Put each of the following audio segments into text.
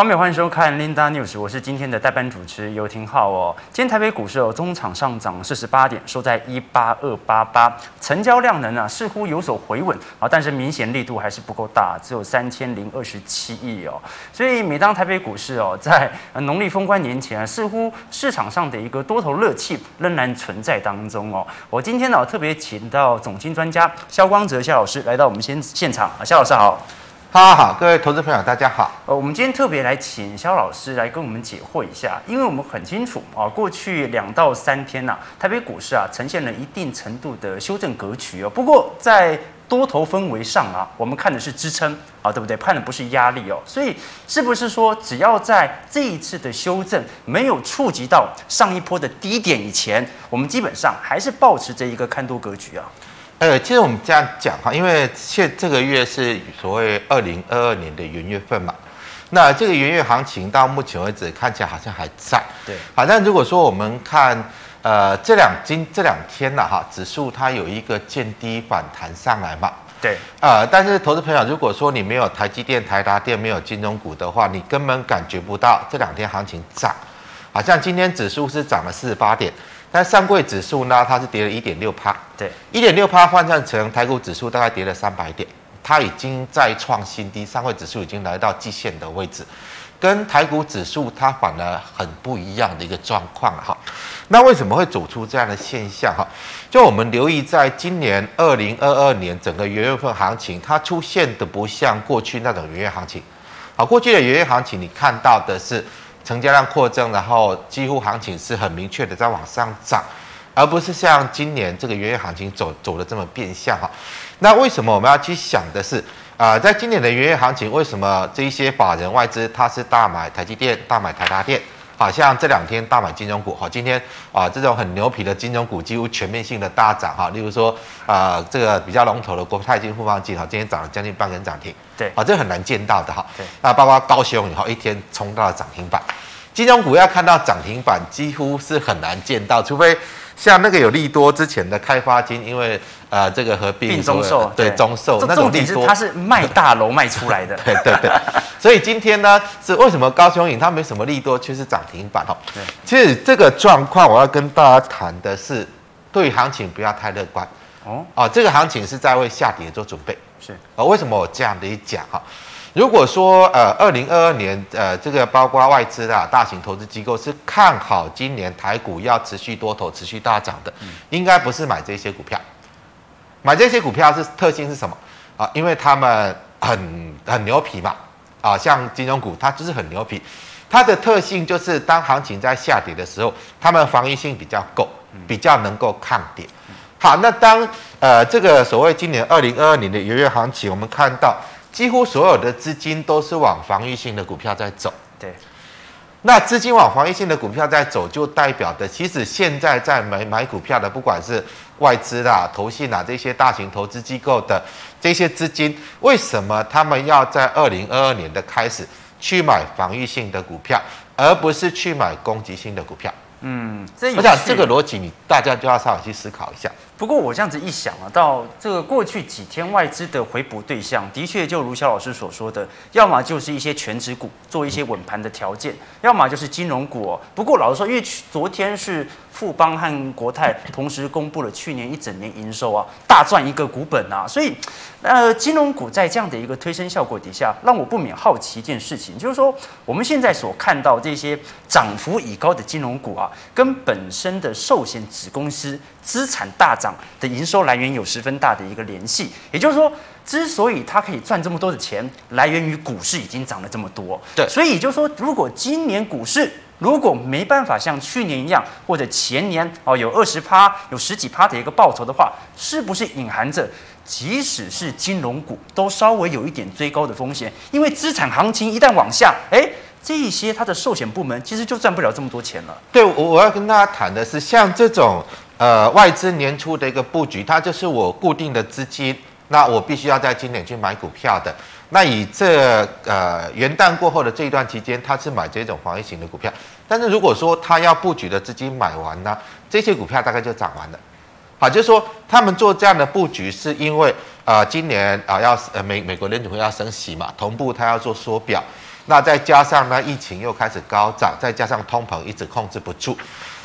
方便欢迎收看 Linda News，我是今天的代班主持游廷浩哦。今天台北股市哦，中场上涨四十八点，收在一八二八八，成交量能啊似乎有所回稳啊，但是明显力度还是不够大，只有三千零二十七亿哦。所以每当台北股市哦 在农历封关年前啊，似乎市场上的一个多头热气仍然存在当中哦。我今天呢特别请到总经专家萧光哲萧老师来到我们现现场啊，萧老师好。好好，各位投资朋友，大家好。呃，我们今天特别来请萧老师来跟我们解惑一下，因为我们很清楚啊，过去两到三天呐、台北股市啊呈现了一定程度的修正格局哦。不过在多头氛围上啊，我们看的是支撑啊，对不对？看的不是压力哦。所以是不是说，只要在这一次的修正没有触及到上一波的低点以前，我们基本上还是保持着一个看多格局啊？呃，其实我们这样讲哈，因为现这个月是所谓二零二二年的元月份嘛，那这个元月行情到目前为止看起来好像还在。对，好，但如果说我们看呃这两今这两天呢哈，指数它有一个见低反弹上来嘛。对，呃，但是投资朋友，如果说你没有台积电、台达电，没有金融股的话，你根本感觉不到这两天行情涨。好像今天指数是涨了四十八点。但上柜指数呢，它是跌了一点六趴，对，一点六趴换算成台股指数大概跌了三百点，它已经再创新低，上柜指数已经来到季线的位置，跟台股指数它反而很不一样的一个状况哈。那为什么会走出这样的现象哈？就我们留意，在今年二零二二年整个元月份行情，它出现的不像过去那种元月行情，好，过去的元月行情你看到的是。成交量扩增，然后几乎行情是很明确的在往上涨，而不是像今年这个元月行情走走的这么变相哈。那为什么我们要去想的是啊、在今年的元月行情，为什么这一些法人外资它是大买台积电、大买台达电？好像这两天大买金融股，哈，今天啊这种很牛皮的金融股几乎全面性的大涨哈，例如说啊这个比较龙头的国泰金、富邦金哈，今天涨了将近半根涨停，对，啊这很难见到的哈，对，那包括高雄以后一天冲到了涨停板，金融股要看到涨停板几乎是很难见到，除非。像那个有利多之前的开发金，因为呃这个合并中售，对中售，那种利多它是卖大楼卖出来的，对对对。所以今天呢，是为什么高雄影它没什么利多，却是涨停板哦？对，其实这个状况我要跟大家谈的是，对行情不要太乐观哦。啊，这个行情是在为下跌做准备。是啊，为什么我这样的一讲哈？如果说呃，二零二二年呃，这个包括外资啊大型投资机构是看好今年台股要持续多头、持续大涨的，应该不是买这些股票。买这些股票是特性是什么啊？因为他们很很牛皮嘛啊，像金融股它就是很牛皮，它的特性就是当行情在下跌的时候，他们防御性比较够，比较能够抗跌。好，那当呃这个所谓今年二零二二年的元月行情，我们看到。几乎所有的资金都是往防御性的股票在走，对。那资金往防御性的股票在走，就代表的，其实现在在买买股票的，不管是外资啦、投信啦这些大型投资机构的这些资金，为什么他们要在二零二二年的开始去买防御性的股票，而不是去买攻击性的股票？嗯，我想这个逻辑，你大家就要稍微去思考一下。不过我这样子一想啊，到这个过去几天外资的回补对象，的确就如萧老师所说的，要么就是一些权值股做一些稳盘的条件，要么就是金融股。不过老实说，因为昨天是富邦和国泰同时公布了去年一整年营收啊，大赚一个股本啊，所以呃，金融股在这样的一个推升效果底下，让我不免好奇一件事情，就是说我们现在所看到这些涨幅已高的金融股啊，跟本身的寿险子公司资产大涨的营收来源有十分大的一个联系，也就是说，之所以它可以赚这么多的钱，来源于股市已经涨了这么多。对，所以也就是说，如果今年股市如果没办法像去年一样，或者前年哦有二十趴、有十几趴的一个报酬的话，是不是隐含着即使是金融股都稍微有一点追高的风险？因为资产行情一旦往下，哎。这一些它的寿险部门其实就赚不了这么多钱了。对，我我要跟大家谈的是，像这种呃外资年初的一个布局，它就是我固定的资金，那我必须要在今年去买股票的。那以这呃元旦过后的这一段期间，它是买这种防御型的股票。但是如果说他要布局的资金买完呢，这些股票大概就涨完了。好，就是说他们做这样的布局，是因为、呃、今年啊、呃、要呃美美国联储会要升息嘛，同步他要做缩表。那再加上呢，疫情又开始高涨，再加上通膨一直控制不住，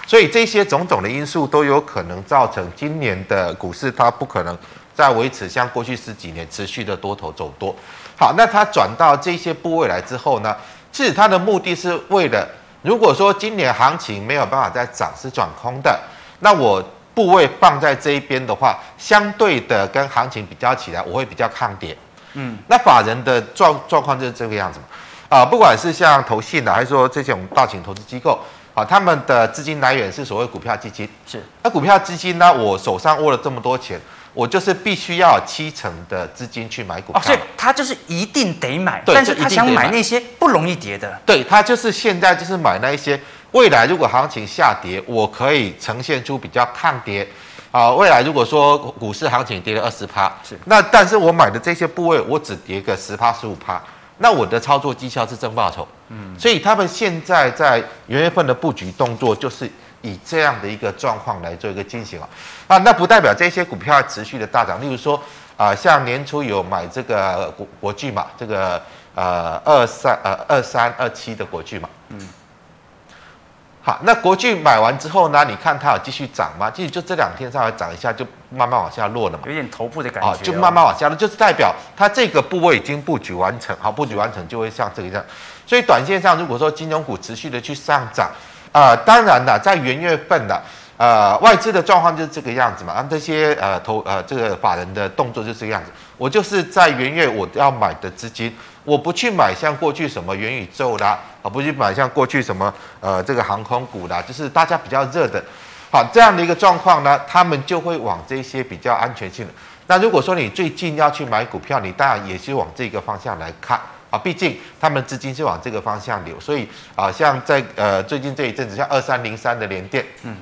所以这些种种的因素都有可能造成今年的股市它不可能再维持像过去十几年持续的多头走多。好，那它转到这些部位来之后呢，其实它的目的是为了，如果说今年行情没有办法再涨，是转空的，那我部位放在这一边的话，相对的跟行情比较起来，我会比较抗跌。嗯，那法人的状状况就是这个样子嘛。啊，不管是像投信的，还是说这种大型投资机构，啊，他们的资金来源是所谓股票基金。是，那股票基金呢，我手上握了这么多钱。我就是必须要有七成的资金去买股票，哦，所以他就是一定得买，但是他想买那些不容易跌的，对，他就是现在就是买那一些未来如果行情下跌，我可以呈现出比较抗跌，啊，未来如果说股市行情跌了二十趴，是，那但是我买的这些部位我只跌个十趴十五趴，那我的操作绩效是正报酬，嗯，所以他们现在在元月份的布局动作就是。以这样的一个状况来做一个进行啊，啊，那不代表这些股票持续的大涨。例如说，啊，像年初有买这个国国巨嘛，这个呃二三呃二三二七的国巨嘛，嗯，好，那国巨买完之后呢，你看它有继续涨吗？其实就这两天稍微涨一下，就慢慢往下落了嘛，有点头部的感觉，哦，就慢慢往下落，就是代表它这个部位已经布局完成，好，布局完成就会像这个样。所以短线上，如果说金融股持续的去上涨。啊、呃，当然了，在元月份的呃外资的状况就是这个样子嘛，啊，这些呃投呃这个法人的动作就是这个样子。我就是在元月我要买的资金，我不去买像过去什么元宇宙啦，啊，不去买像过去什么呃这个航空股啦，就是大家比较热的，好这样的一个状况呢，他们就会往这些比较安全性。那如果说你最近要去买股票，你当然也是往这个方向来看。啊，毕竟他们资金是往这个方向流，所以啊，像在呃最近这一阵子，像二三零三的联电，嗯，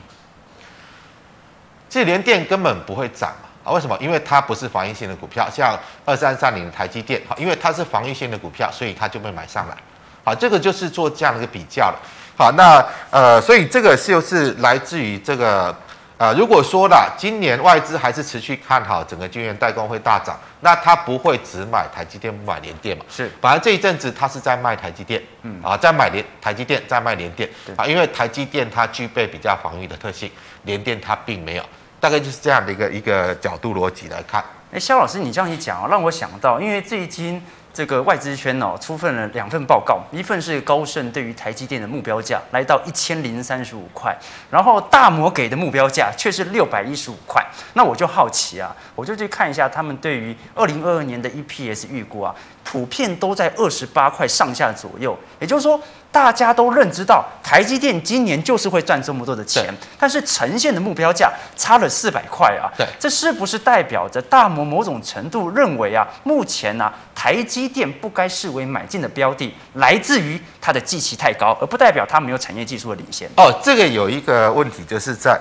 这联电根本不会涨啊，为什么？因为它不是防御性的股票，像二三三零的台积电，好，因为它是防御性的股票，所以它就被买上来，好，这个就是做这样的一个比较了，好，那呃，所以这个就是来自于这个。啊、呃，如果说啦今年外资还是持续看好整个晶圆代工会大涨，那它不会只买台积电不买联电嘛？是，反而这一阵子它是在卖台积电，嗯啊，在买联台积电，在卖联电，啊，因为台积电它具备比较防御的特性，联电它并没有，大概就是这样的一个一个角度逻辑来看。哎，肖老师，你这样一讲啊，让我想到，因为最近。这个外资圈哦，出份了两份报告，一份是高盛对于台积电的目标价来到一千零三十五块，然后大摩给的目标价却是六百一十五块。那我就好奇啊，我就去看一下他们对于二零二二年的 EPS 预估啊，普遍都在二十八块上下左右，也就是说。大家都认知到台积电今年就是会赚这么多的钱，但是呈现的目标价差了四百块啊，对，这是不是代表着大摩某种程度认为啊，目前呢、啊、台积电不该视为买进的标的，来自于它的基期太高，而不代表它没有产业技术的领先。哦，这个有一个问题，就是在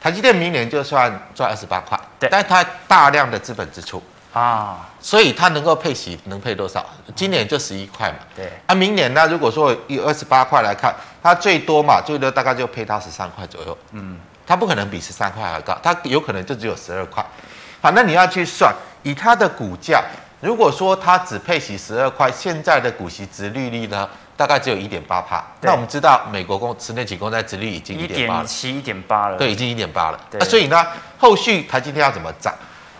台积电明年就算赚二十八块，对，但它大量的资本支出。啊，所以它能够配息能配多少？今年就十一块嘛。对，啊，明年呢？如果说以二十八块来看，它最多嘛，最多大概就配到十三块左右。嗯，它不可能比十三块还高，它有可能就只有十二块。好，那你要去算，以它的股价，如果说它只配息十二块，现在的股息值利率呢，大概只有一点八趴。那我们知道，美国公十年期公债值率已经一点七、一点八了。对，已经一点八了。对，所以呢，后续台积电要怎么涨？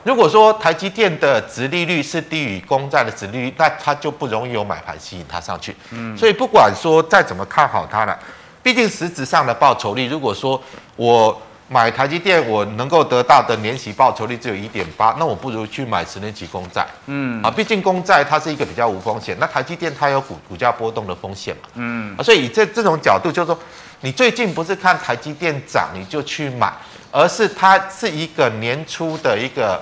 如果说台积电的殖利率是低于公债的殖利率，那它就不容易有买盘吸引它上去。嗯，所以不管说再怎么看好它了，毕竟实质上的报酬率，如果说我买台积电，我能够得到的年息报酬率只有一点八，那我不如去买十年期公债。嗯，啊，毕竟公债它是一个比较无风险，那台积电它有股股价波动的风险嘛。嗯，啊，所以以这这种角度，就是说你最近不是看台积电涨你就去买。而是它是一个年初的一个，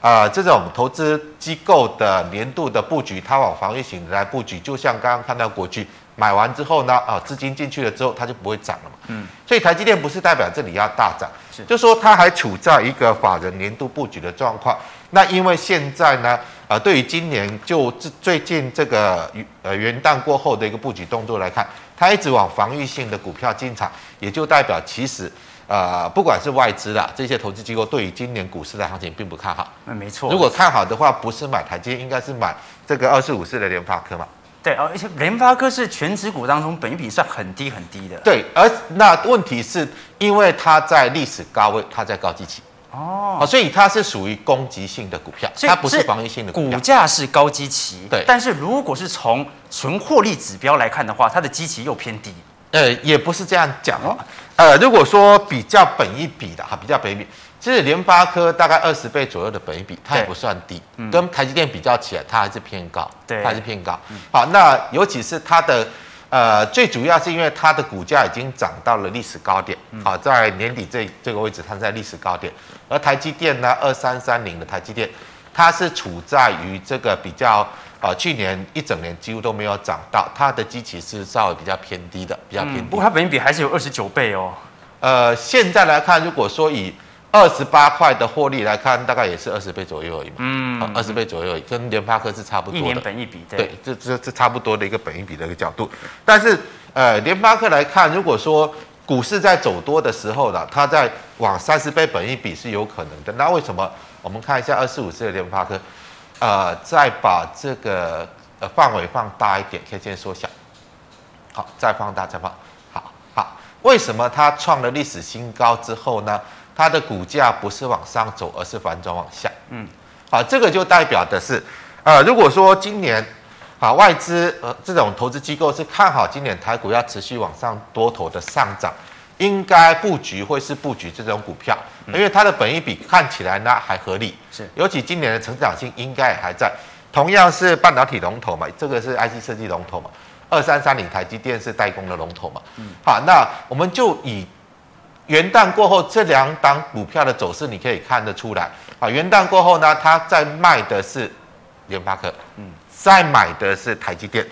啊、呃，这种投资机构的年度的布局，它往防御型来布局，就像刚刚看到国巨买完之后呢，啊，资金进去了之后，它就不会涨了嘛。嗯。所以台积电不是代表这里要大涨，是，就说它还处在一个法人年度布局的状况。那因为现在呢，啊、呃，对于今年就最近这个呃元旦过后的一个布局动作来看，它一直往防御性的股票进场，也就代表其实。呃，不管是外资啦，这些投资机构对于今年股市的行情并不看好。那没错。如果看好的话，不是买台积，应该是买这个二四五四的联发科嘛。对，而且联发科是全指股当中本益比算很低很低的。对，而那问题是因为它在历史高位，它在高基期。哦，所以它是属于攻击性的股票，它不是防御性的股票。股价是高基期，对。但是如果是从纯获利指标来看的话，它的基期又偏低。呃，也不是这样讲哦。呃，如果说比较本一比的哈，比较本一比，其实联发科大概二十倍左右的本一比，它也不算低。嗯。跟台积电比较起来，它还是偏高。对。它还是偏高。好，那尤其是它的。呃，最主要是因为它的股价已经涨到了历史高点，好，在年底这这个位置，它在历史高点。而台积电呢，二三三零的台积电，它是处在于这个比较呃，去年一整年几乎都没有涨到，它的基期是稍微比较偏低的，比较偏低。不过它本益比还是有二十九倍哦。呃，现在来看，如果说以二十八块的获利来看，大概也是二十倍左右而已嘛。嗯，二十倍左右，跟联发科是差不多的。一年本一比，对，对，这这这差不多的一个本一比的一个角度。但是，呃，联发科来看，如果说股市在走多的时候呢，它在往三十倍本一比是有可能的。那为什么？我们看一下二四五四的联发科，呃，再把这个呃范围放大一点，K 线缩小。好，再放大，再放。好好，为什么它创了历史新高之后呢？它的股价不是往上走，而是反转往下。嗯，好，这个就代表的是，呃，如果说今年，啊，外资呃这种投资机构是看好今年台股要持续往上多头的上涨，应该布局会是布局这种股票，因为它的本益比看起来呢还合理，是，尤其今年的成长性应该也还在。同样是半导体龙头嘛，这个是 IC 设计龙头嘛，二三三零台积电是代工的龙头嘛。嗯，好，那我们就以。元旦过后，这两档股票的走势你可以看得出来啊。元旦过后呢，它在卖的是联发科，嗯，在买的是台积电。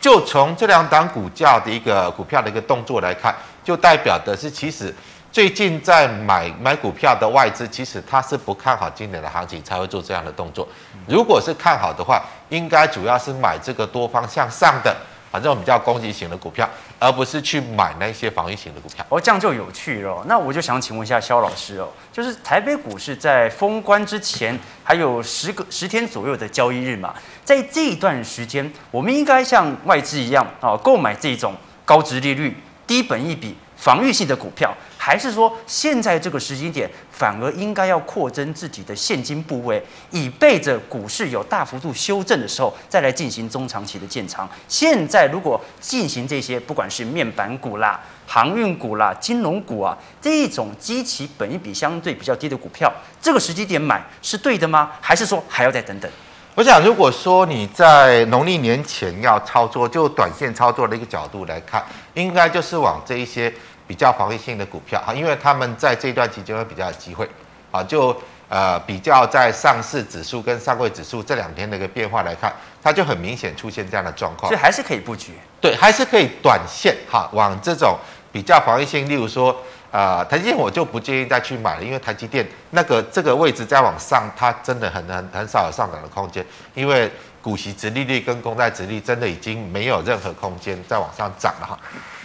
就从这两档股价的一个股票的一个动作来看，就代表的是，其实最近在买买股票的外资，其实他是不看好今年的行情才会做这样的动作。如果是看好的话，应该主要是买这个多方向上的。反正我们比较攻击型的股票，而不是去买那些防御型的股票。哦，这样就有趣了。那我就想请问一下肖老师哦，就是台北股市在封关之前还有十个十天左右的交易日嘛，在这一段时间，我们应该像外资一样啊，购买这种高殖利率、低本益比、防御性的股票。还是说，现在这个时机点反而应该要扩增自己的现金部位，以备着股市有大幅度修正的时候，再来进行中长期的建仓。现在如果进行这些，不管是面板股啦、航运股啦、金融股啊，这一种基期本益比相对比较低的股票，这个时机点买是对的吗？还是说还要再等等？我想，如果说你在农历年前要操作，就短线操作的一个角度来看，应该就是往这一些。比较防御性的股票哈，因为他们在这段期间会比较有机会啊，就呃比较在上市指数跟上柜指数这两天的一个变化来看，它就很明显出现这样的状况，所以还是可以布局，对，还是可以短线哈往这种比较防御性，例如说呃台积电我就不建议再去买了，因为台积电那个这个位置再往上，它真的很很很少有上涨的空间，因为股息殖利率跟公债殖利率真的已经没有任何空间再往上涨了哈，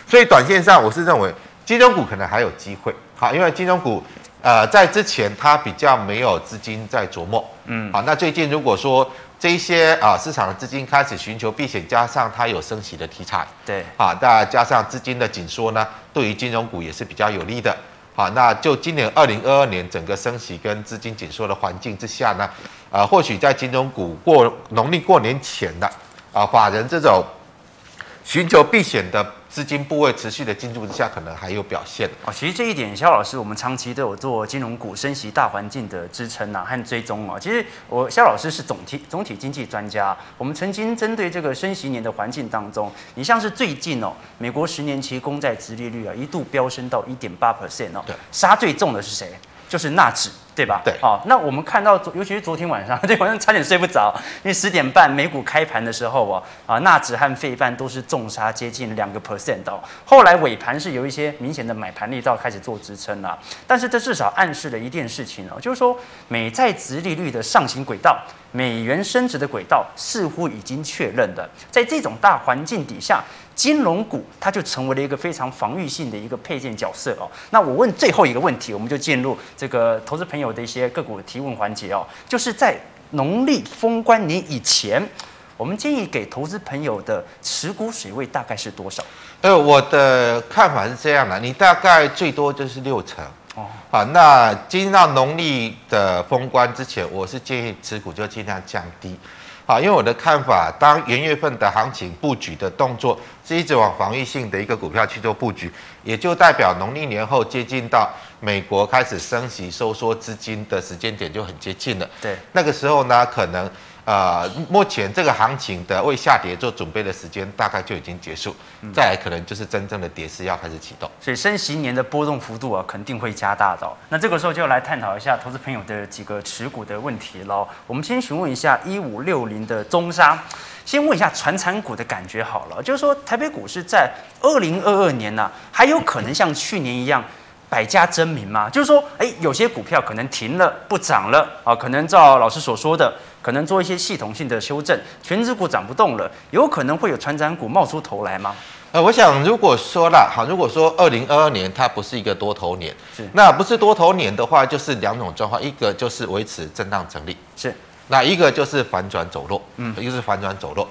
所以短线上我是认为。金融股可能还有机会，好，因为金融股，呃，在之前它比较没有资金在琢磨，嗯，好，那最近如果说这一些啊市场的资金开始寻求避险，加上它有升息的题材，对，啊，再加上资金的紧缩呢，对于金融股也是比较有利的，好，那就今年二零二二年整个升息跟资金紧缩的环境之下呢，呃，或许在金融股过农历过年前的啊法人这种寻求避险的。资金部位持续的进驻之下，可能还有表现哦。其实这一点，肖老师，我们长期都有做金融股升息大环境的支撑啊和追踪啊。其实我肖老师是总体总体经济专家，我们曾经针对这个升息年的环境当中，你像是最近哦，美国十年期公债殖利率啊一度飙升到一点八 percent 哦，对，杀最重的是谁？就是纳指。对吧？对，好，那我们看到，尤其是昨天晚上，这晚上差点睡不着，因为十点半美股开盘的时候啊，啊，纳指和费半都是重杀接近两个 percent 哦。后来尾盘是有一些明显的买盘力道开始做支撑了，但是这至少暗示了一件事情哦，就是说美债值利率的上行轨道，美元升值的轨道似乎已经确认了，在这种大环境底下。金融股它就成为了一个非常防御性的一个配件角色哦。那我问最后一个问题，我们就进入这个投资朋友的一些个股提问环节哦。就是在农历封关年以前，我们建议给投资朋友的持股水位大概是多少？呃，我的看法是这样的，你大概最多就是六成。哦，好，那进到农历的封关之前，我是建议持股就尽量降低。好，因为我的看法，当元月份的行情布局的动作是一直往防御性的一个股票去做布局，也就代表农历年后接近到美国开始升息收缩资金的时间点就很接近了。对，那个时候呢，可能。呃，目前这个行情的为下跌做准备的时间大概就已经结束，再来可能就是真正的跌势要开始启动。所以升息年的波动幅度啊，肯定会加大的哦。那这个时候就要来探讨一下投资朋友的几个持股的问题喽。我们先询问一下一五六零的中沙，先问一下传产股的感觉好了，就是说台北股市在二零二二年呢、啊，还有可能像去年一样百家争鸣吗？就是说，哎，有些股票可能停了不涨了啊，可能照老师所说的。可能做一些系统性的修正，全指股涨不动了，有可能会有传产股冒出头来吗？呃，我想如果说啦好，如果说二零二二年它不是一个多头年，是那不是多头年的话，就是两种状况，一个就是维持震荡整理，是那一个就是反转走弱，嗯，一个是反转走弱。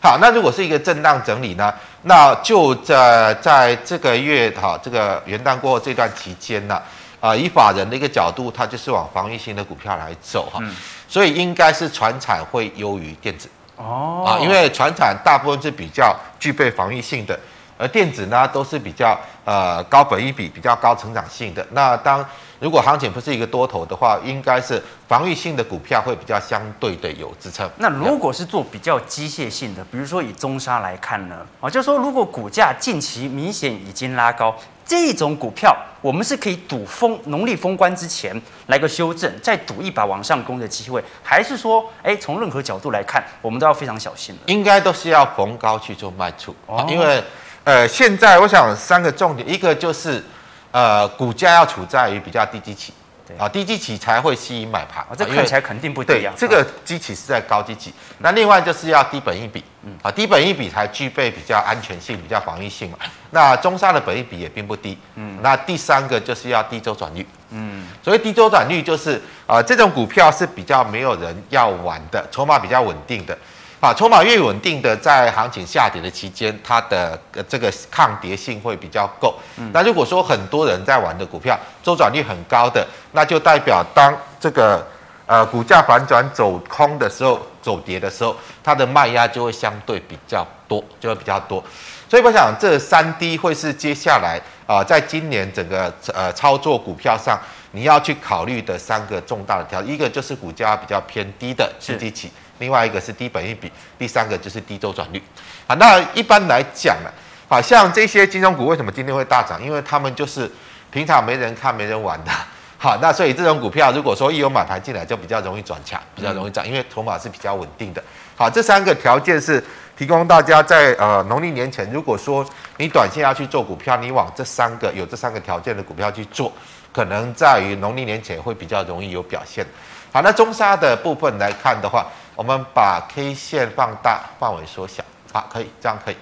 好，那如果是一个震荡整理呢，那就在在这个月哈，这个元旦过后这段期间呢，啊、呃，以法人的一个角度，它就是往防御性的股票来走哈。嗯所以应该是船产会优于电子哦啊，因为船产大部分是比较具备防御性的，而电子呢都是比较呃高本益比、比较高成长性的。那当如果行情不是一个多头的话，应该是防御性的股票会比较相对的有支撑。那如果是做比较机械性的，比如说以中沙来看呢，啊，就是说如果股价近期明显已经拉高。这种股票，我们是可以赌封农历封关之前来个修正，再赌一把往上攻的机会，还是说，哎，从任何角度来看，我们都要非常小心了。应该都是要逢高去做卖出，哦、因为，呃，现在我想三个重点，一个就是，呃，股价要处在于比较低基期。啊，低基期才会吸引买盘，这看起来肯定不一样。这个基期是在高基期，那另外就是要低本益比，嗯，啊，低本益比才具备比较安全性、比较防御性嘛。那中沙的本益比也并不低，嗯，那第三个就是要低周转率，嗯，所以低周转率就是啊，这种股票是比较没有人要玩的，筹码比较稳定的。啊，筹码越稳定的，在行情下跌的期间，它的这个抗跌性会比较够。嗯，那如果说很多人在玩的股票，周转率很高的，那就代表当这个呃股价反转走空的时候，走跌的时候，它的卖压就会相对比较多，就会比较多。所以我想，这三低会是接下来啊、呃，在今年整个呃操作股票上，你要去考虑的三个重大的条，一个就是股价比较偏低的刺激期。另外一个是低本益比，第三个就是低周转率。好，那一般来讲呢，好像这些金融股为什么今天会大涨？因为他们就是平常没人看、没人玩的。好，那所以这种股票如果说一有买盘进来，就比较容易转强，比较容易涨，因为筹码是比较稳定的。好，这三个条件是提供大家在呃农历年前，如果说你短线要去做股票，你往这三个有这三个条件的股票去做，可能在于农历年前会比较容易有表现。好，那中沙的部分来看的话。我们把 K 线放大，范围缩小，好，可以，这样可以。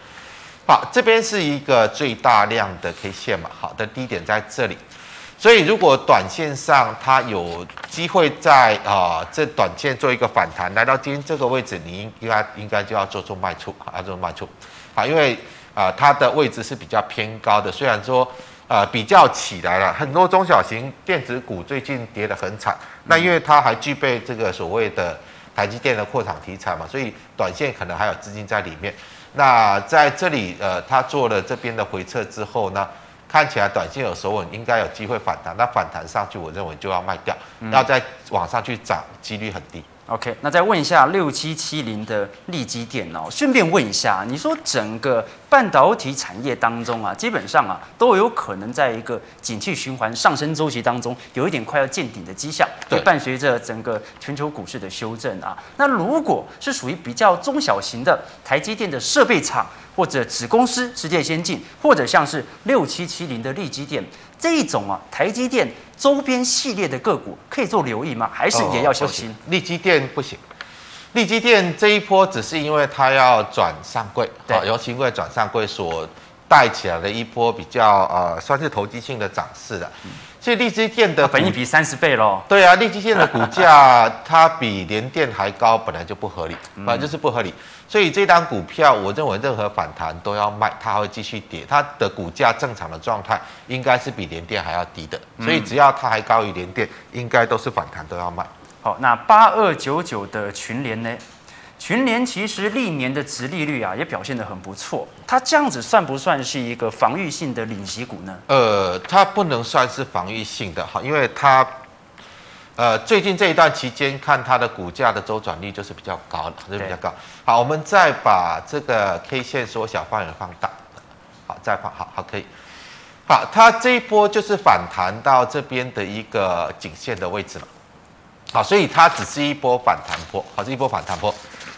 好，这边是一个最大量的 K 线嘛，好的低点在这里，所以如果短线上它有机会在啊、这短线做一个反弹，来到今天这个位置，你应该应该就要做出卖出，啊，做卖出，啊，因为啊、它的位置是比较偏高的，虽然说、呃、比较起来了，很多中小型电子股最近跌得很惨，那因为它还具备这个所谓的。台积电的扩厂题材嘛，所以短线可能还有资金在里面。那在这里，呃，他做了这边的回撤之后呢，看起来短线有守稳，应该有机会反弹。那反弹上去，我认为就要卖掉，要再往上去涨，几率很低。OK，那再问一下六七七零的力积电哦，顺便问一下，你说整个半导体产业当中啊，基本上啊都有可能在一个景气循环上升周期当中，有一点快要见顶的迹象，会伴随着整个全球股市的修正啊。那如果是属于比较中小型的台积电的设备厂或者子公司世界先进，或者像是六七七零的利基电这一种啊，台积电。周边系列的个股可以做留意吗？还是也要小心？力基电不行，力积电这一波只是因为它要转上柜，对，由兴柜转上柜所带起来的一波比较呃算是投机性的涨势的。所以力积电的本益比三十倍喽。对啊，力积电的股价 它比联电还高，本来就不合理，本来就是不合理。所以这档股票，我认为任何反弹都要卖，它还会继续跌。它的股价正常的状态应该是比联电还要低的，所以只要它还高于联电，应该都是反弹都要卖。好，那八二九九的群联呢？群联其实历年的殖利率啊也表现得很不错。它这样子算不算是一个防御性的领息股呢？呃，它不能算是防御性的哈，因为它。呃，最近这一段期间，看它的股价的周转率就是比较高的，就是比较高。好，我们再把这个 K 线缩小范围放大，好，再放，好好可以。好，它这一波就是反弹到这边的一个颈线的位置了。好，所以它只是一波反弹波，好，是一波反弹波。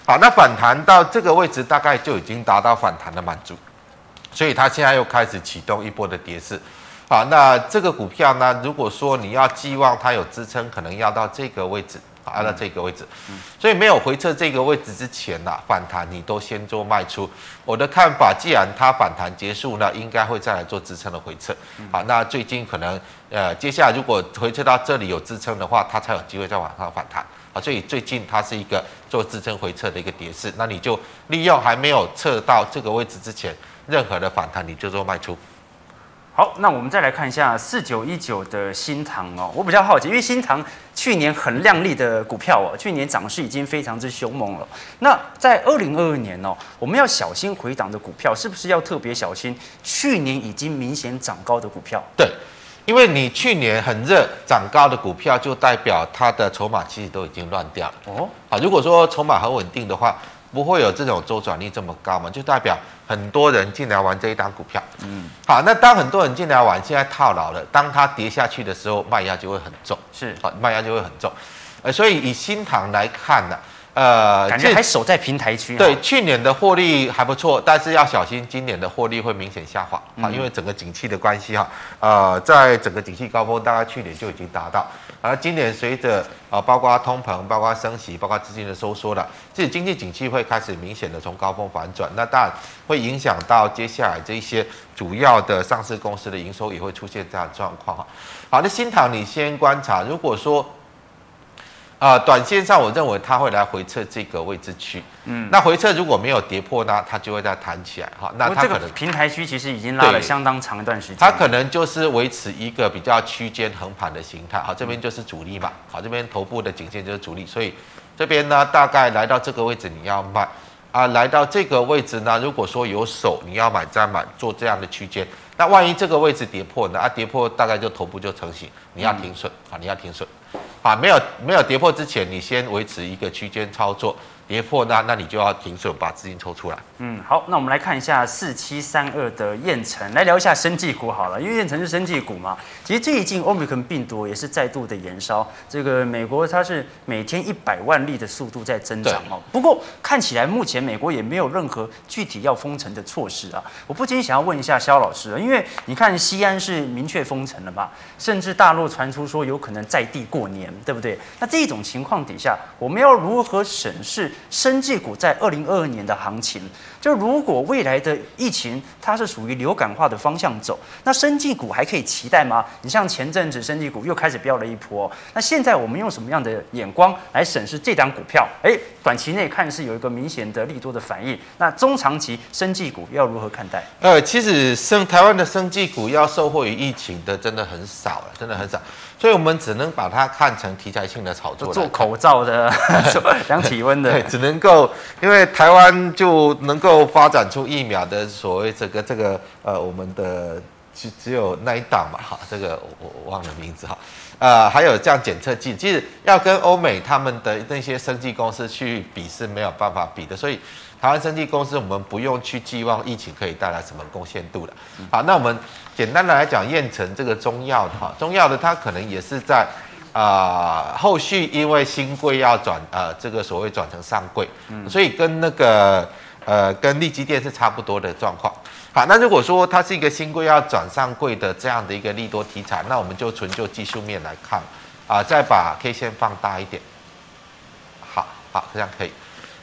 好，那反弹到这个位置，大概就已经达到反弹的满足，所以它现在又开始启动一波的跌势。好，那这个股票呢？如果说你要寄望它有支撑，可能要到这个位置，好，要到这个位置。所以没有回撤这个位置之前呢，反弹你都先做卖出。我的看法，既然它反弹结束呢，应该会再来做支撑的回撤。好，那最近可能呃，接下来如果回撤到这里有支撑的话，它才有机会再往上反弹。好，所以最近它是一个做支撑回撤的一个跌势。那你就利用还没有测到这个位置之前，任何的反弹你就做卖出。好，那我们再来看一下四九一九的新唐哦，我比较好奇，因为新唐去年很亮丽的股票哦，去年涨势已经非常之凶猛了。那在二零二二年哦，我们要小心回档的股票，是不是要特别小心？去年已经明显涨高的股票，对，因为你去年很热涨高的股票，就代表它的筹码其实都已经乱掉了哦。好，如果说筹码很稳定的话。不会有这种周转率这么高嘛？就代表很多人进来玩这一档股票。嗯，好，那当很多人进来玩，现在套牢了，当它跌下去的时候，卖压就会很重。是，好，卖压就会很重。呃，所以以新塘来看呢、啊，呃，感觉还守在平台区。对，去年的获利还不错，但是要小心今年的获利会明显下滑啊，因为整个景气的关系哈。呃，在整个景气高峰，大概去年就已经达到。而今年随着啊，包括通膨、包括升息、包括资金的收缩了，这经济景气会开始明显的从高峰反转，那当然会影响到接下来这一些主要的上市公司的营收也会出现这样状况哈。好，那新塘你先观察，如果说。啊、呃，短线上我认为它会来回测这个位置区，嗯，那回测如果没有跌破呢，它就会再弹起来，哈，那它可能平台区其实已经拉了相当长一段时间，它可能就是维持一个比较区间横盘的形态，好，这边就是主力嘛，好，这边头部的颈线就是主力，所以这边呢大概来到这个位置你要卖，啊，来到这个位置呢，如果说有手你要买再买，做这样的区间，那万一这个位置跌破呢，啊，跌破大概就头部就成型，你要停损，啊、嗯，你要停损。啊，没有没有跌破之前，你先维持一个区间操作。跌破那，那你就要停损，把资金抽出来。嗯，好，那我们来看一下四七三二的燕城，来聊一下生技股好了，因为燕城是生技股嘛。其实最近 Omicron 病毒也是再度的延烧，这个美国它是每天一百万例的速度在增长哦。不过看起来目前美国也没有任何具体要封城的措施啊。我不禁想要问一下萧老师，因为你看西安是明确封城了嘛，甚至大陆传出说有可能在地过年，对不对？那这种情况底下，我们要如何审视？生技股在二零二二年的行情，就如果未来的疫情它是属于流感化的方向走，那生技股还可以期待吗？你像前阵子生技股又开始飙了一波，那现在我们用什么样的眼光来审视这档股票？哎，短期内看是有一个明显的利多的反应，那中长期生技股要如何看待？呃，其实生台湾的生技股要受惠于疫情的真的很少了，真的很少。所以，我们只能把它看成题材性的炒作。做口罩的，量体温的，对，只能够因为台湾就能够发展出疫苗的所谓这个这个呃，我们的只只有那一档嘛，哈，这个我我忘了名字哈，呃，还有这样检测剂，其实要跟欧美他们的那些生技公司去比是没有办法比的，所以。台湾生技公司，我们不用去寄望疫情可以带来什么贡献度的。好，那我们简单的来讲，燕城这个中药的哈，中药的它可能也是在啊、呃、后续因为新贵要转呃这个所谓转成上柜，所以跟那个呃跟利基电是差不多的状况。好，那如果说它是一个兴柜要转上柜的这样的一个利多题材，那我们就纯就技术面来看啊，再把 K 线放大一点。好好，这样可以。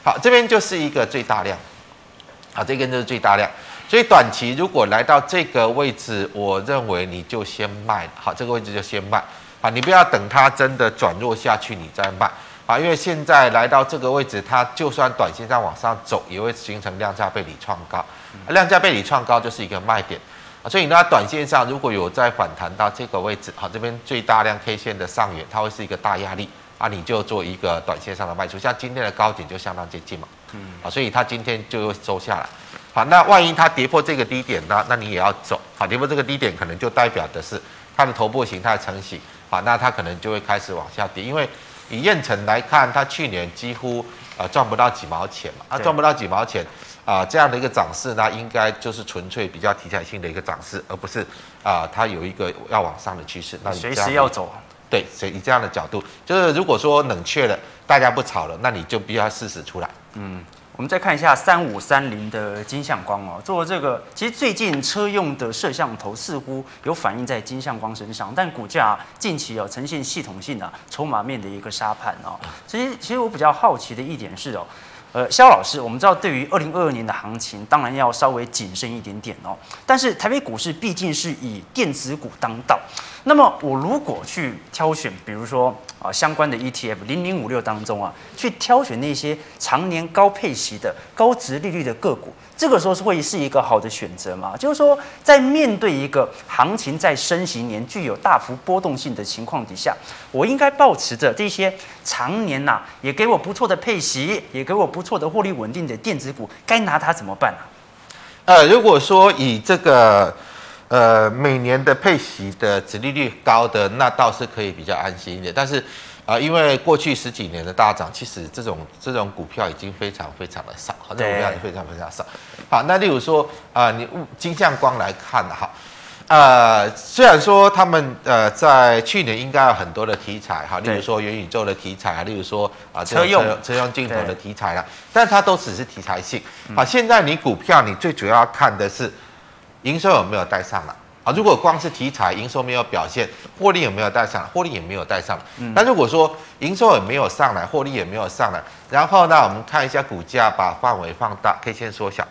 好，这边就是一个最大量，好，这根就是最大量。所以短期如果来到这个位置，我认为你就先卖，好，这个位置就先卖，好，你不要等它真的转弱下去你再卖，啊，因为现在来到这个位置，它就算短线上往上走，也会形成量价背离创高，量价背离创高就是一个卖点，啊，所以呢短线上如果有再反弹到这个位置，好，这边最大量 K 线的上缘，它会是一个大压力，啊，你就做一个短线上的卖出，像今天的高点就相当接近嘛，嗯，啊，所以它今天就会收下来。好，那万一它跌破这个低点呢？那你也要走。好，跌破这个低点，可能就代表的是它的头部形态成型。好，那它可能就会开始往下跌。因为以燕城来看，它去年几乎啊赚不到几毛钱嘛，啊赚不到几毛钱啊、呃，这样的一个涨势，那应该就是纯粹比较题材性的一个涨势，而不是啊、呃、它有一个要往上的趋势。那你随时要走。对，所以以这样的角度，就是如果说冷却了，大家不炒了，那你就必须要适时出来。嗯。我们再看一下三五三零的金相光哦，做这个其实最近车用的摄像头似乎有反映在金相光身上，但股价近期哦呈现系统性的筹码面的一个杀盘哦。其实其实我比较好奇的一点是哦，呃，肖老师，我们知道对于二零二二年的行情，当然要稍微谨慎一点点哦。但是台北股市毕竟是以电子股当道。那么我如果去挑选，比如说啊相关的 ETF 零零五六当中啊，去挑选那些常年高配息的高值利率的个股，这个时候是会是一个好的选择吗？就是说，在面对一个行情在升息年具有大幅波动性的情况底下，我应该保持着这些常年呐、也给我不错的配息，也给我不错的获利稳定的电子股，该拿它怎么办啊？呃，如果说以这个。呃，每年的配息的殖利率高的，那倒是可以比较安心一点。但是，啊、呃，因为过去十几年的大涨，其实这种这种股票已经非常非常的少，好，这种股票也非常非常少。好，那例如说，啊、呃，你金相光来看哈，呃，虽然说他们呃在去年应该有很多的题材哈，例如说元宇宙的题材啊，例如说啊车用车用镜头的题材啦，但它都只是题材性。好，现在你股票你最主要看的是。营收有没有带上来啊？如果光是题材，营收没有表现，获利有没有带上来？获利也没有带上来。嗯。那如果说营收也没有上来，获利也没有上来，然后呢，我们看一下股价，把范围放大，K 线缩小。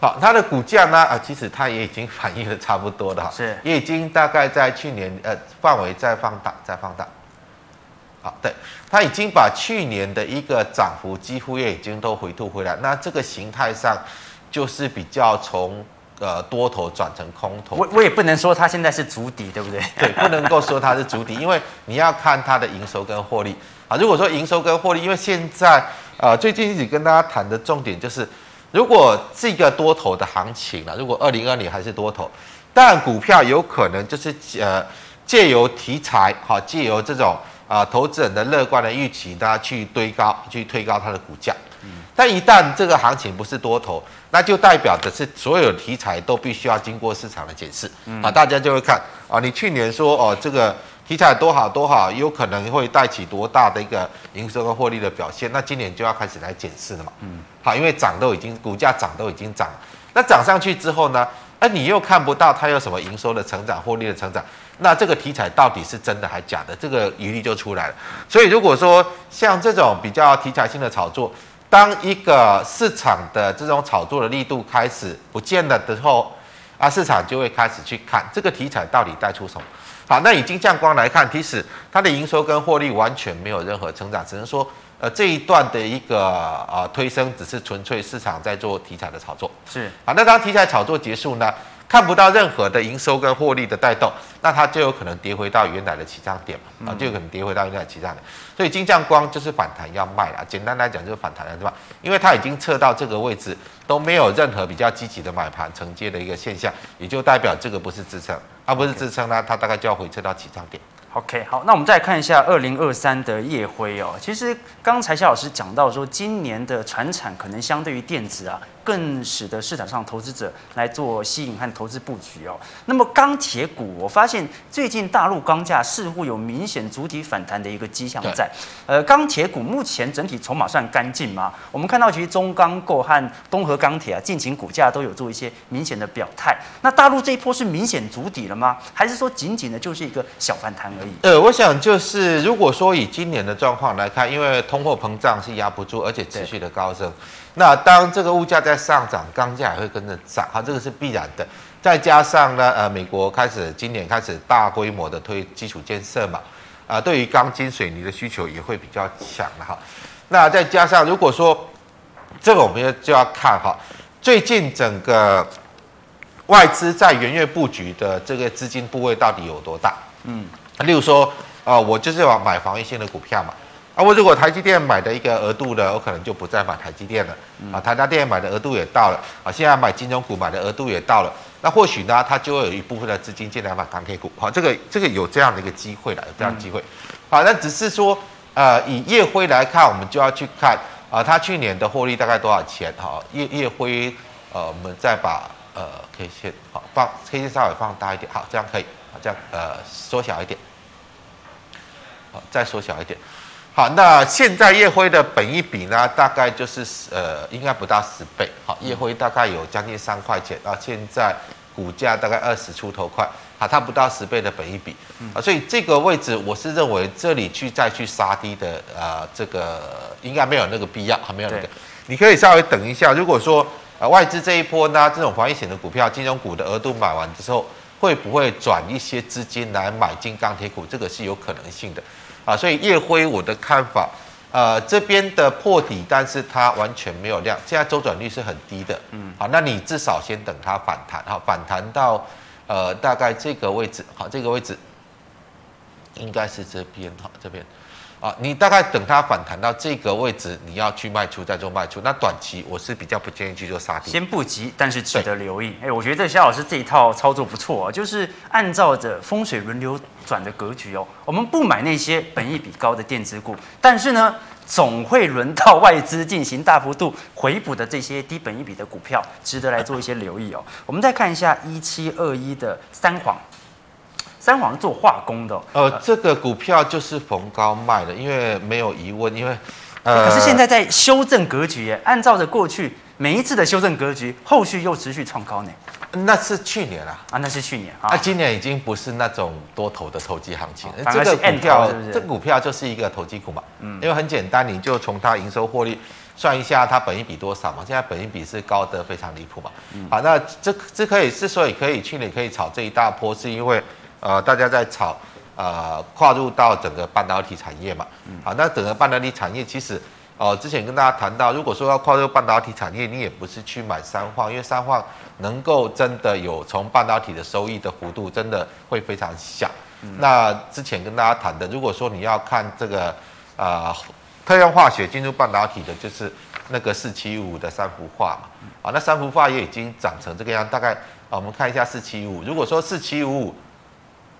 好，它的股价呢啊，其实它也已经反映的差不多了哈，是，也已经大概在去年呃范围再放大，再放大。好，对，它已经把去年的一个涨幅几乎也已经都回吐回来，那这个形态上。就是比较从呃多头转成空头，我我也不能说它现在是足底，对不对？对，不能够说它是足底，因为你要看它的营收跟获利啊。如果说营收跟获利，因为现在呃最近一直跟大家谈的重点就是，如果这个多头的行情啊，如果二零二年还是多头，但股票有可能就是呃借由题材哈，借由这种啊、呃、投资人的乐观的预期，大家去堆高去推高它的股价。但一旦这个行情不是多头，那就代表的是所有题材都必须要经过市场的检视啊，大家就会看啊，你去年说哦这个题材多好多好，有可能会带起多大的一个营收跟获利的表现，那今年就要开始来检视了嘛。嗯，好，因为涨都已经股价涨都已经涨，那涨上去之后呢，哎，你又看不到它有什么营收的成长、获利的成长，那这个题材到底是真的还假的？这个疑虑就出来了。所以如果说像这种比较题材性的炒作，当一个市场的这种炒作的力度开始不见了之后，啊，市场就会开始去看这个题材到底带出什么。好，那以金降光来看，其实它的营收跟获利完全没有任何成长，只能说，呃，这一段的一个呃推升只是纯粹市场在做题材的炒作。是，好，那当题材炒作结束呢？看不到任何的营收跟获利的带动，那它就有可能跌回到原来的起涨点嘛，啊，就有可能跌回到原来的起涨点。所以金匠光就是反弹要卖了，简单来讲就是反弹了，对吧？因为它已经测到这个位置都没有任何比较积极的买盘承接的一个现象，也就代表这个不是支撑，而不是支撑呢，它大概就要回撤到起涨点。OK，好，那我们再看一下二零二三的夜辉哦。其实刚才萧老师讲到说，今年的船产可能相对于电子啊。更使得市场上投资者来做吸引和投资布局哦。那么钢铁股，我发现最近大陆钢价似乎有明显主体反弹的一个迹象在。呃，钢铁股目前整体筹码算干净吗？我们看到其实中钢构和东河钢铁啊，近期股价都有做一些明显的表态。那大陆这一波是明显足底了吗？还是说仅仅的就是一个小反弹而已。呃，我想就是如果说以今年的状况来看，因为通货膨胀是压不住，而且持续的高升，那当这个物价在上涨，钢价也会跟着涨，哈，这个是必然的。再加上呢，呃，美国开始今年开始大规模的推基础建设嘛，啊、呃，对于钢筋水泥的需求也会比较强了哈。那再加上如果说这个我们要就要看哈，最近整个外资在元月布局的这个资金部位到底有多大？嗯，例如说，啊、呃，我就是要买防御性的股票嘛。啊，我如果台积电买的一个额度呢，我可能就不再买台积电了。啊，台达电买的额度也到了，啊，现在买金融股买的额度也到了。那或许呢，它就会有一部分的资金进来买钢铁股，好，这个这个有这样的一个机会了，有这样的机会。好，那只是说，呃，以烨辉来看，我们就要去看啊，它去年的获利大概多少钱？好，烨烨辉，呃，我们再把呃 K 线好放 K 线稍微放大一点，好，这样可以，好，这样呃缩小一点，好，再缩小一点。好，那现在夜辉的本一比呢，大概就是呃，应该不到十倍。好，夜辉大概有将近三块钱，啊，现在股价大概二十出头块，啊，它不到十倍的本一比，啊，所以这个位置我是认为这里去再去杀低的，呃，这个应该没有那个必要，还没有那个，你可以稍微等一下。如果说呃外资这一波呢，这种防御型的股票、金融股的额度买完之后，会不会转一些资金来买进钢铁股？这个是有可能性的。啊，所以夜辉我的看法，呃，这边的破底，但是它完全没有量，现在周转率是很低的，嗯，好，那你至少先等它反弹，好，反弹到呃大概这个位置，好，这个位置应该是这边，好，这边。啊，你大概等它反弹到这个位置，你要去卖出再做卖出。那短期我是比较不建议去做杀跌，先不急，但是值得留意。哎，我觉得萧老师这一套操作不错啊，就是按照着风水轮流转的格局哦。我们不买那些本益比高的电子股，但是呢，总会轮到外资进行大幅度 回补的这些低本益比的股票，值得来做一些留意哦。我们再看一下一七二一的三晃。三晃做化工的，呃，这个股票就是逢高卖的，因为没有疑问，因为，呃，可是现在在修正格局耶，按照着过去每一次的修正格局，后续又持续创高呢。那是去年啊，啊，那是去年，啊，今年已经不是那种多头的投机行情，这个股票是是？这股票就是一个投机股嘛，嗯，因为很简单，你就从它营收获利算一下它本益比多少嘛，现在本益比是高的非常离谱嘛，嗯，好，那这这可以之所以可以去年可以炒这一大波，是因为。呃，大家在炒，呃，跨入到整个半导体产业嘛，好，那整个半导体产业其实，呃，之前跟大家谈到，如果说要跨入半导体产业，你也不是去买三晃，因为三晃能够真的有从半导体的收益的幅度，真的会非常小。那之前跟大家谈的，如果说你要看这个，呃，特用化学进入半导体的，就是那个四七五五的三氟化嘛，啊，那三氟化也已经长成这个样，大概，啊，我们看一下四七五五，如果说四七五五。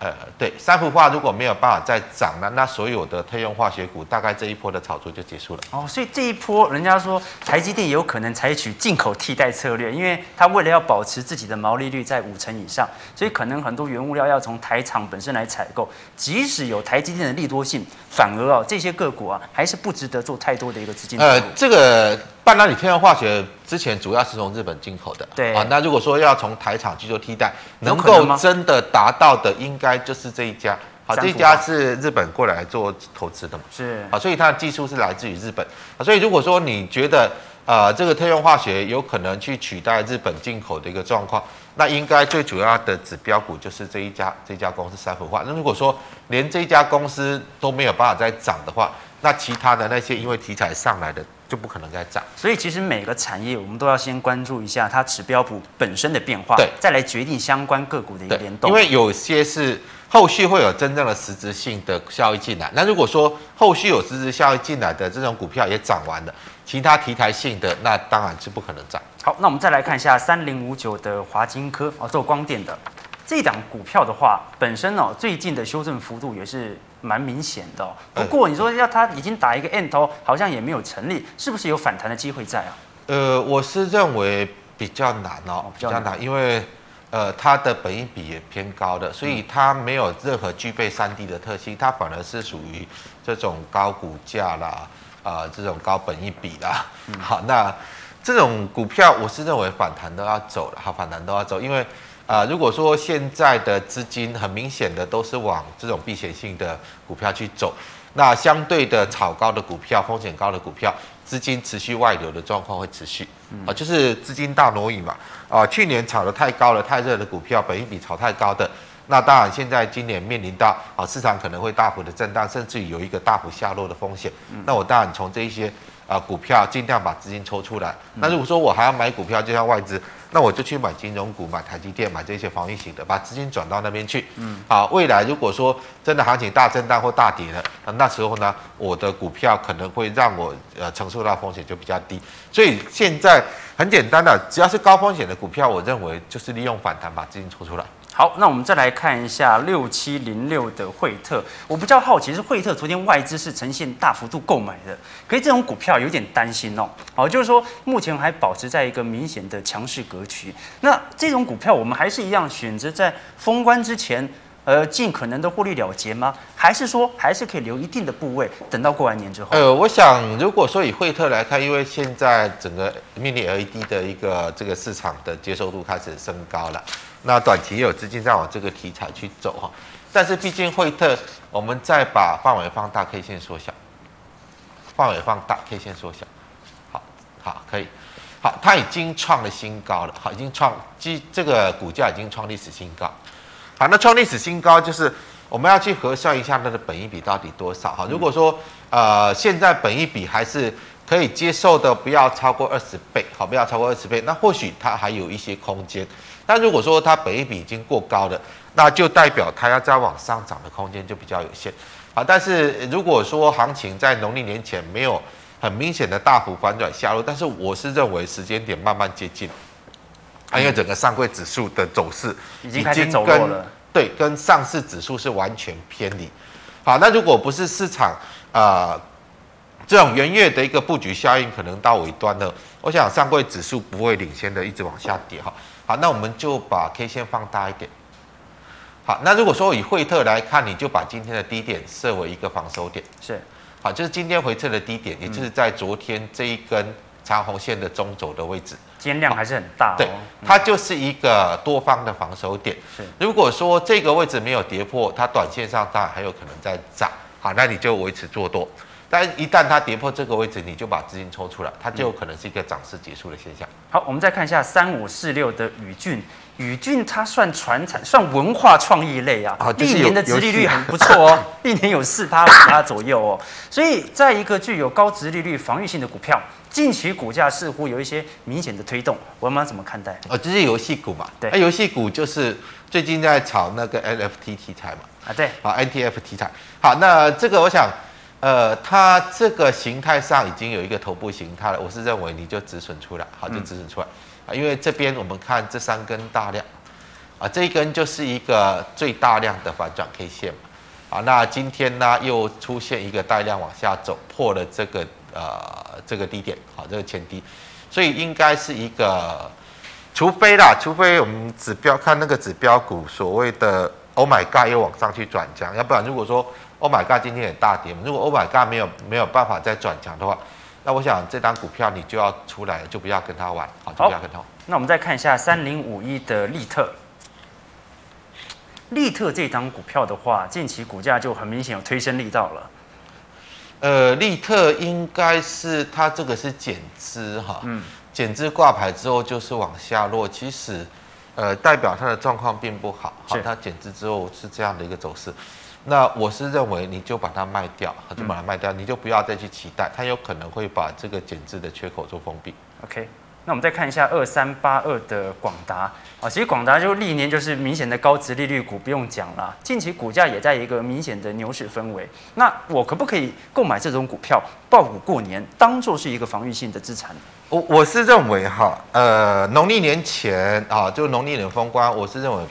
呃，对，三氟化如果没有办法再涨了，那所有的特用化学股大概这一波的炒作就结束了。哦，所以这一波人家说台积电有可能采取进口替代策略，因为它为了要保持自己的毛利率在五成以上，所以可能很多原物料要从台厂本身来采购。即使有台积电的利多性，反而啊这些个股啊还是不值得做太多的一个资金。呃，这个。半导体特用化学之前主要是从日本进口的，对啊。那如果说要从台厂去做替代，能够真的达到的，应该就是这一家。好，这一家是日本过来做投资的嘛？是。啊，所以它的技术是来自于日本。所以如果说你觉得呃这个特用化学有可能去取代日本进口的一个状况，那应该最主要的指标股就是这一家这家公司三氟化。那如果说连这家公司都没有办法再涨的话，那其他的那些因为题材上来的。就不可能再涨，所以其实每个产业我们都要先关注一下它指标股本身的变化，对，再来决定相关个股的一个联动。因为有些是后续会有真正的实质性的效益进来，那如果说后续有实质效益进来的这种股票也涨完了，其他题材性的那当然是不可能涨。好，那我们再来看一下三零五九的华金科哦，做光电的。这档股票的话，本身哦，最近的修正幅度也是蛮明显的哦。不过你说要它已经打一个 N 头，好像也没有成立，是不是有反弹的机会在啊？呃，我是认为比较难哦，比较难，因为呃，它的本益比也偏高的，所以它没有任何具备三 D 的特性，它反而是属于这种高股价啦，啊、呃，这种高本益比啦。好，那。这种股票我是认为反弹都要走了，好，反弹都要走，因为啊、呃，如果说现在的资金很明显的都是往这种避险性的股票去走，那相对的炒高的股票、风险高的股票，资金持续外流的状况会持续，啊，就是资金大挪移嘛，啊，去年炒得太高了、太热的股票，本益比炒太高的。那当然，现在今年面临到啊，市场可能会大幅的震荡，甚至于有一个大幅下落的风险。那我当然从这一些啊股票尽量把资金抽出来。那如果说我还要买股票，就像外资，那我就去买金融股、买台积电、买这些防御型的，把资金转到那边去。嗯，好，未来如果说真的行情大震荡或大跌了，那那时候呢，我的股票可能会让我呃承受到风险就比较低。所以现在很简单的，只要是高风险的股票，我认为就是利用反弹把资金抽出来。好，那我们再来看一下六七零六的惠特。我比较好奇是惠特昨天外资是呈现大幅度购买的，可是这种股票有点担心哦。好，就是说目前还保持在一个明显的强势格局。那这种股票我们还是一样选择在封关之前，呃，尽可能的获利了结吗？还是说还是可以留一定的部位，等到过完年之后？呃，我想如果说以惠特来看，因为现在整个 Mini LED 的一个这个市场的接受度开始升高了。那短期也有资金在往这个题材去走哈，但是毕竟惠特，我们再把范围放大，K 线缩小，范围放大，K 线缩小，好，好，可以，好，它已经创了新高了，好，已经创，即这个股价已经创历史新高，好，那创历史新高就是我们要去核算一下它的本益比到底多少。哈，如果说呃现在本益比还是可以接受的，不要超过二十倍，好，不要超过二十倍，那或许它还有一些空间。但如果说它本益比已经过高了，那就代表它要再往上涨的空间就比较有限。啊，但是如果说行情在农历年前没有很明显的大幅反转下落，但是我是认为时间点慢慢接近，啊，因为整个上柜指数的走势已经开始走弱了，对，跟上市指数是完全偏离。好，那如果不是市场啊、呃、这种元月的一个布局效应可能到尾端了，我想上柜指数不会领先的一直往下跌哈。好，那我们就把 K 线放大一点。好，那如果说以惠特来看，你就把今天的低点设为一个防守点。是，好，就是今天回撤的低点，也就是在昨天这一根长红线的中轴的位置。今天量还是很大哦。对，它就是一个多方的防守点。是，如果说这个位置没有跌破，它短线上当然还有可能在涨。好，那你就维持做多。但一旦它跌破这个位置，你就把资金抽出来，它就有可能是一个涨势结束的现象。好，我们再看一下三五四六的宇俊，宇俊它算传产，算文化创意类啊，历、就是、年的殖利率很不错哦，历年有四趴五趴左右哦，所以在一个具有高殖利率、防御性的股票，近期股价似乎有一些明显的推动，我们要怎么看待？哦，这是游戏股嘛？对，啊游戏股就是最近在炒那个 NFT 题材嘛？啊，对，好，NTF 题材。好，那这个我想。呃，它这个形态上已经有一个头部形态了，我是认为你就止损出来，好，就止损出来啊，因为这边我们看这三根大量，啊，这一根就是一个最大量的反转 K 线嘛，啊，那今天呢又出现一个带量往下走，破了这个呃这个低点，好，这个前低，所以应该是一个，除非啦，除非我们指标看那个指标股所谓的 Oh my God 又往上去转强，要不然如果说。Oh my God，今天也大跌。如果 Oh my God 没有没有办法再转强的话，那我想这张股票你就要出来了，就不要跟他玩，好，就不要跟他玩。那我们再看一下三零五一的利特，利特这张股票的话，近期股价就很明显有推升力道了。呃，利特应该是它这个是减资哈，嗯，减资挂牌之后就是往下落，其实呃代表它的状况并不好，好，它减资之后是这样的一个走势。那我是认为，你就把它卖掉，就把它卖掉，你就不要再去期待，它有可能会把这个减资的缺口做封闭。OK，那我们再看一下二三八二的广达啊，其实广达就历年就是明显的高值利率股，不用讲了，近期股价也在一个明显的牛市氛围。那我可不可以购买这种股票，抱股过年，当做是一个防御性的资产？我我是认为哈，呃，农历年前啊，就农历年封关，我是认为。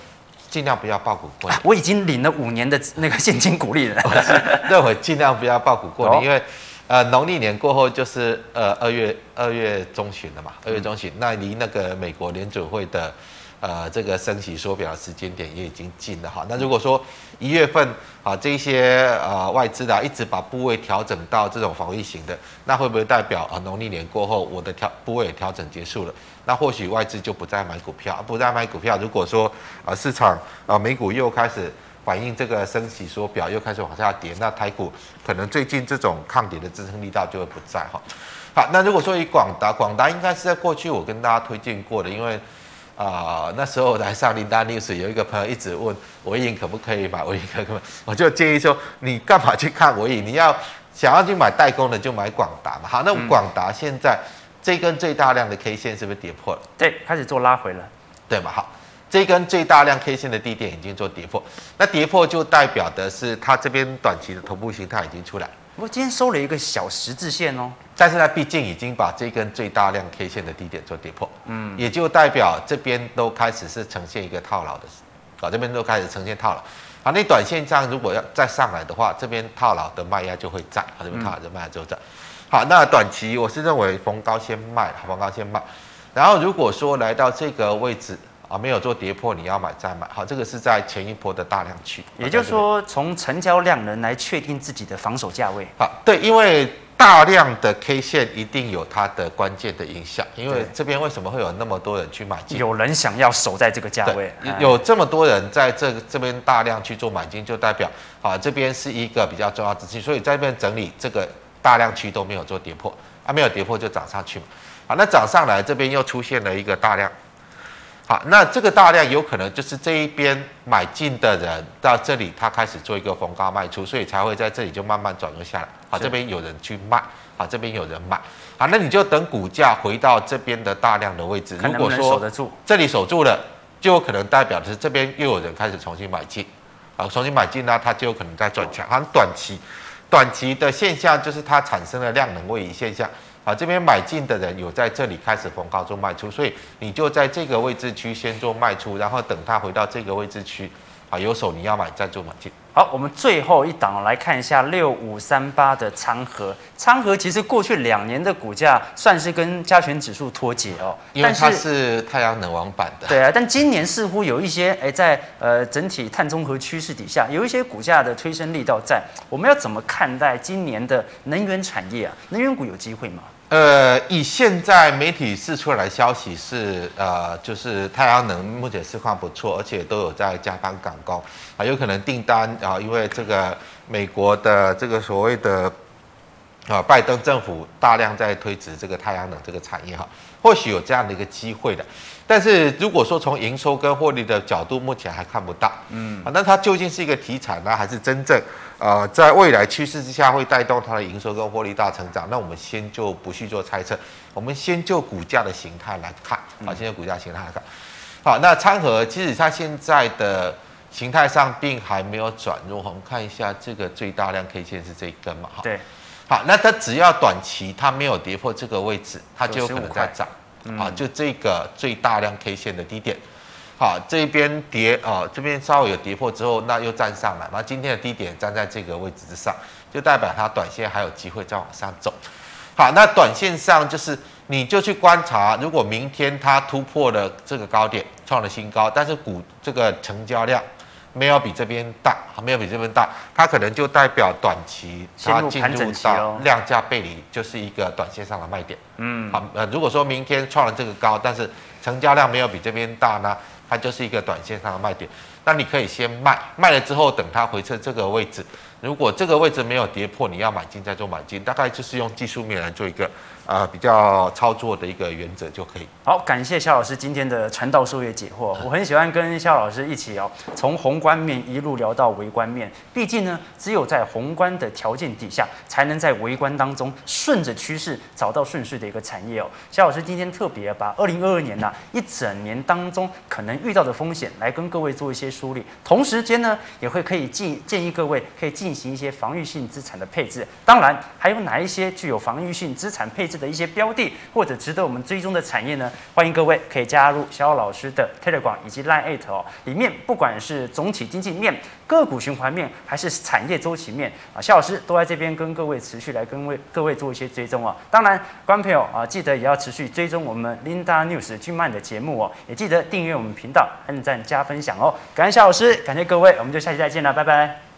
尽量不要抱股过年。我已经领了五年的那个现金股利了。我是认为尽量不要抱股过年，因为呃，农历年过后就是呃二月二月中旬了嘛，二月中旬，那离那个美国联准会的呃这个升息缩表的时间点也已经近了哈。那如果说一月份啊这些呃外资的一直把部位调整到这种防御型的，那会不会代表啊农历年过后我的调部位也调整结束了？那或许外资就不再买股票，不再买股票。如果说啊市场啊美股又开始。反映这个升息缩表又开始往下跌，那台股可能最近这种抗跌的支撑力道就会不在哈。好，那如果说以广达，广达应该是在过去我跟大家推荐过的，因为啊、呃、那时候来上林丹 news 有一个朋友一直问我影可不可以买我影可不可以，我就建议说你干嘛去看我影？你要想要去买代工的就买广达嘛。好，那广达现在这根最大量的 K 线是不是跌破了？对，开始做拉回了，对嘛？好。这根最大量 K 线的低点已经做跌破，那跌破就代表的是它这边短期的头部形态已经出来。不过今天收了一个小十字线哦，但是它毕竟已经把这根最大量 K 线的低点做跌破，嗯，也就代表这边都开始是呈现一个套牢的，啊，这边都开始呈现套牢。好，那短线上如果要再上来的话，这边套牢的卖压就会在，啊，这边套牢的卖压就在。好，那短期我是认为逢高先卖，逢高先卖。然后如果说来到这个位置。啊，没有做跌破，你要买再买。好，这个是在前一波的大量区，也就是说，从成交量能来确定自己的防守价位。好，对，因为大量的 K 线一定有它的关键的影响。因为这边为什么会有那么多人去买进？有人想要守在这个价位，有这么多人在这这边大量去做买进，就代表啊，这边是一个比较重要的资金。所以在这边整理，这个大量区都没有做跌破，啊，没有跌破就涨上去嘛。好，那涨上来这边又出现了一个大量。好，那这个大量有可能就是这一边买进的人到这里，他开始做一个逢高卖出，所以才会在这里就慢慢转弱下来。好，这边有人去卖，好，这边有人买。好，那你就等股价回到这边的大量的位置。如果说这里守住了，就有可能代表的是这边又有人开始重新买进。好，重新买进呢，它就有可能在转强。好，短期，短期的现象就是它产生了量能位移现象。啊，这边买进的人有在这里开始逢高做卖出，所以你就在这个位置区先做卖出，然后等它回到这个位置区，啊，有手你要买再做买进。好，我们最后一档来看一下六五三八的昌河。昌河其实过去两年的股价算是跟加权指数脱节哦，因为它是太阳能网板的。对啊，但今年似乎有一些哎，在呃整体碳中和趋势底下，有一些股价的推升力道在。我们要怎么看待今年的能源产业啊？能源股有机会吗？呃，以现在媒体释出来消息是，呃，就是太阳能目前市况不错，而且都有在加班赶工啊，有可能订单啊，因为这个美国的这个所谓的啊，拜登政府大量在推植这个太阳能这个产业哈，或许有这样的一个机会的。但是如果说从营收跟获利的角度，目前还看不到，嗯，啊，那它究竟是一个题材呢，还是真正？呃，在未来趋势之下会带动它的营收跟获利大成长，那我们先就不去做猜测，我们先就股价的形态来看，好，先就股价形态来看，好，那昌河其实它现在的形态上并还没有转弱，我们看一下这个最大量 K 线是这一根嘛，哈，对，好，那它只要短期它没有跌破这个位置，它就有可能在涨，啊，就这个最大量 K 线的低点。好，这边跌啊，这边稍微有跌破之后，那又站上来，那今天的低点站在这个位置之上，就代表它短线还有机会再往上走。好，那短线上就是你就去观察，如果明天它突破了这个高点，创了新高，但是股这个成交量没有比这边大，没有比这边大，它可能就代表短期它进入到量价背离，就是一个短线上的卖点。嗯，好，呃，如果说明天创了这个高，但是成交量没有比这边大呢？它就是一个短线上的卖点，那你可以先卖，卖了之后等它回撤这个位置，如果这个位置没有跌破，你要买进再做买进，大概就是用技术面来做一个。呃，比较操作的一个原则就可以。好，感谢肖老师今天的传道授业解惑。我很喜欢跟肖老师一起哦，从宏观面一路聊到微观面。毕竟呢，只有在宏观的条件底下，才能在微观当中顺着趋势找到顺势的一个产业哦。肖老师今天特别把二零二二年呐一整年当中可能遇到的风险来跟各位做一些梳理，同时间呢也会可以建建议各位可以进行一些防御性资产的配置。当然，还有哪一些具有防御性资产配置的一些标的，或者值得我们追踪的产业呢？欢迎各位可以加入小老师的 Telegram 以及 Line 哦，里面不管是总体经济面、个股循环面，还是产业周期面啊，肖老师都在这边跟各位持续来跟位各位做一些追踪哦。当然，观朋友啊，记得也要持续追踪我们 Linda News 钧漫的节目哦，也记得订阅我们频道、按赞加分享哦。感谢肖老师，感谢各位，我们就下期再见了，拜拜。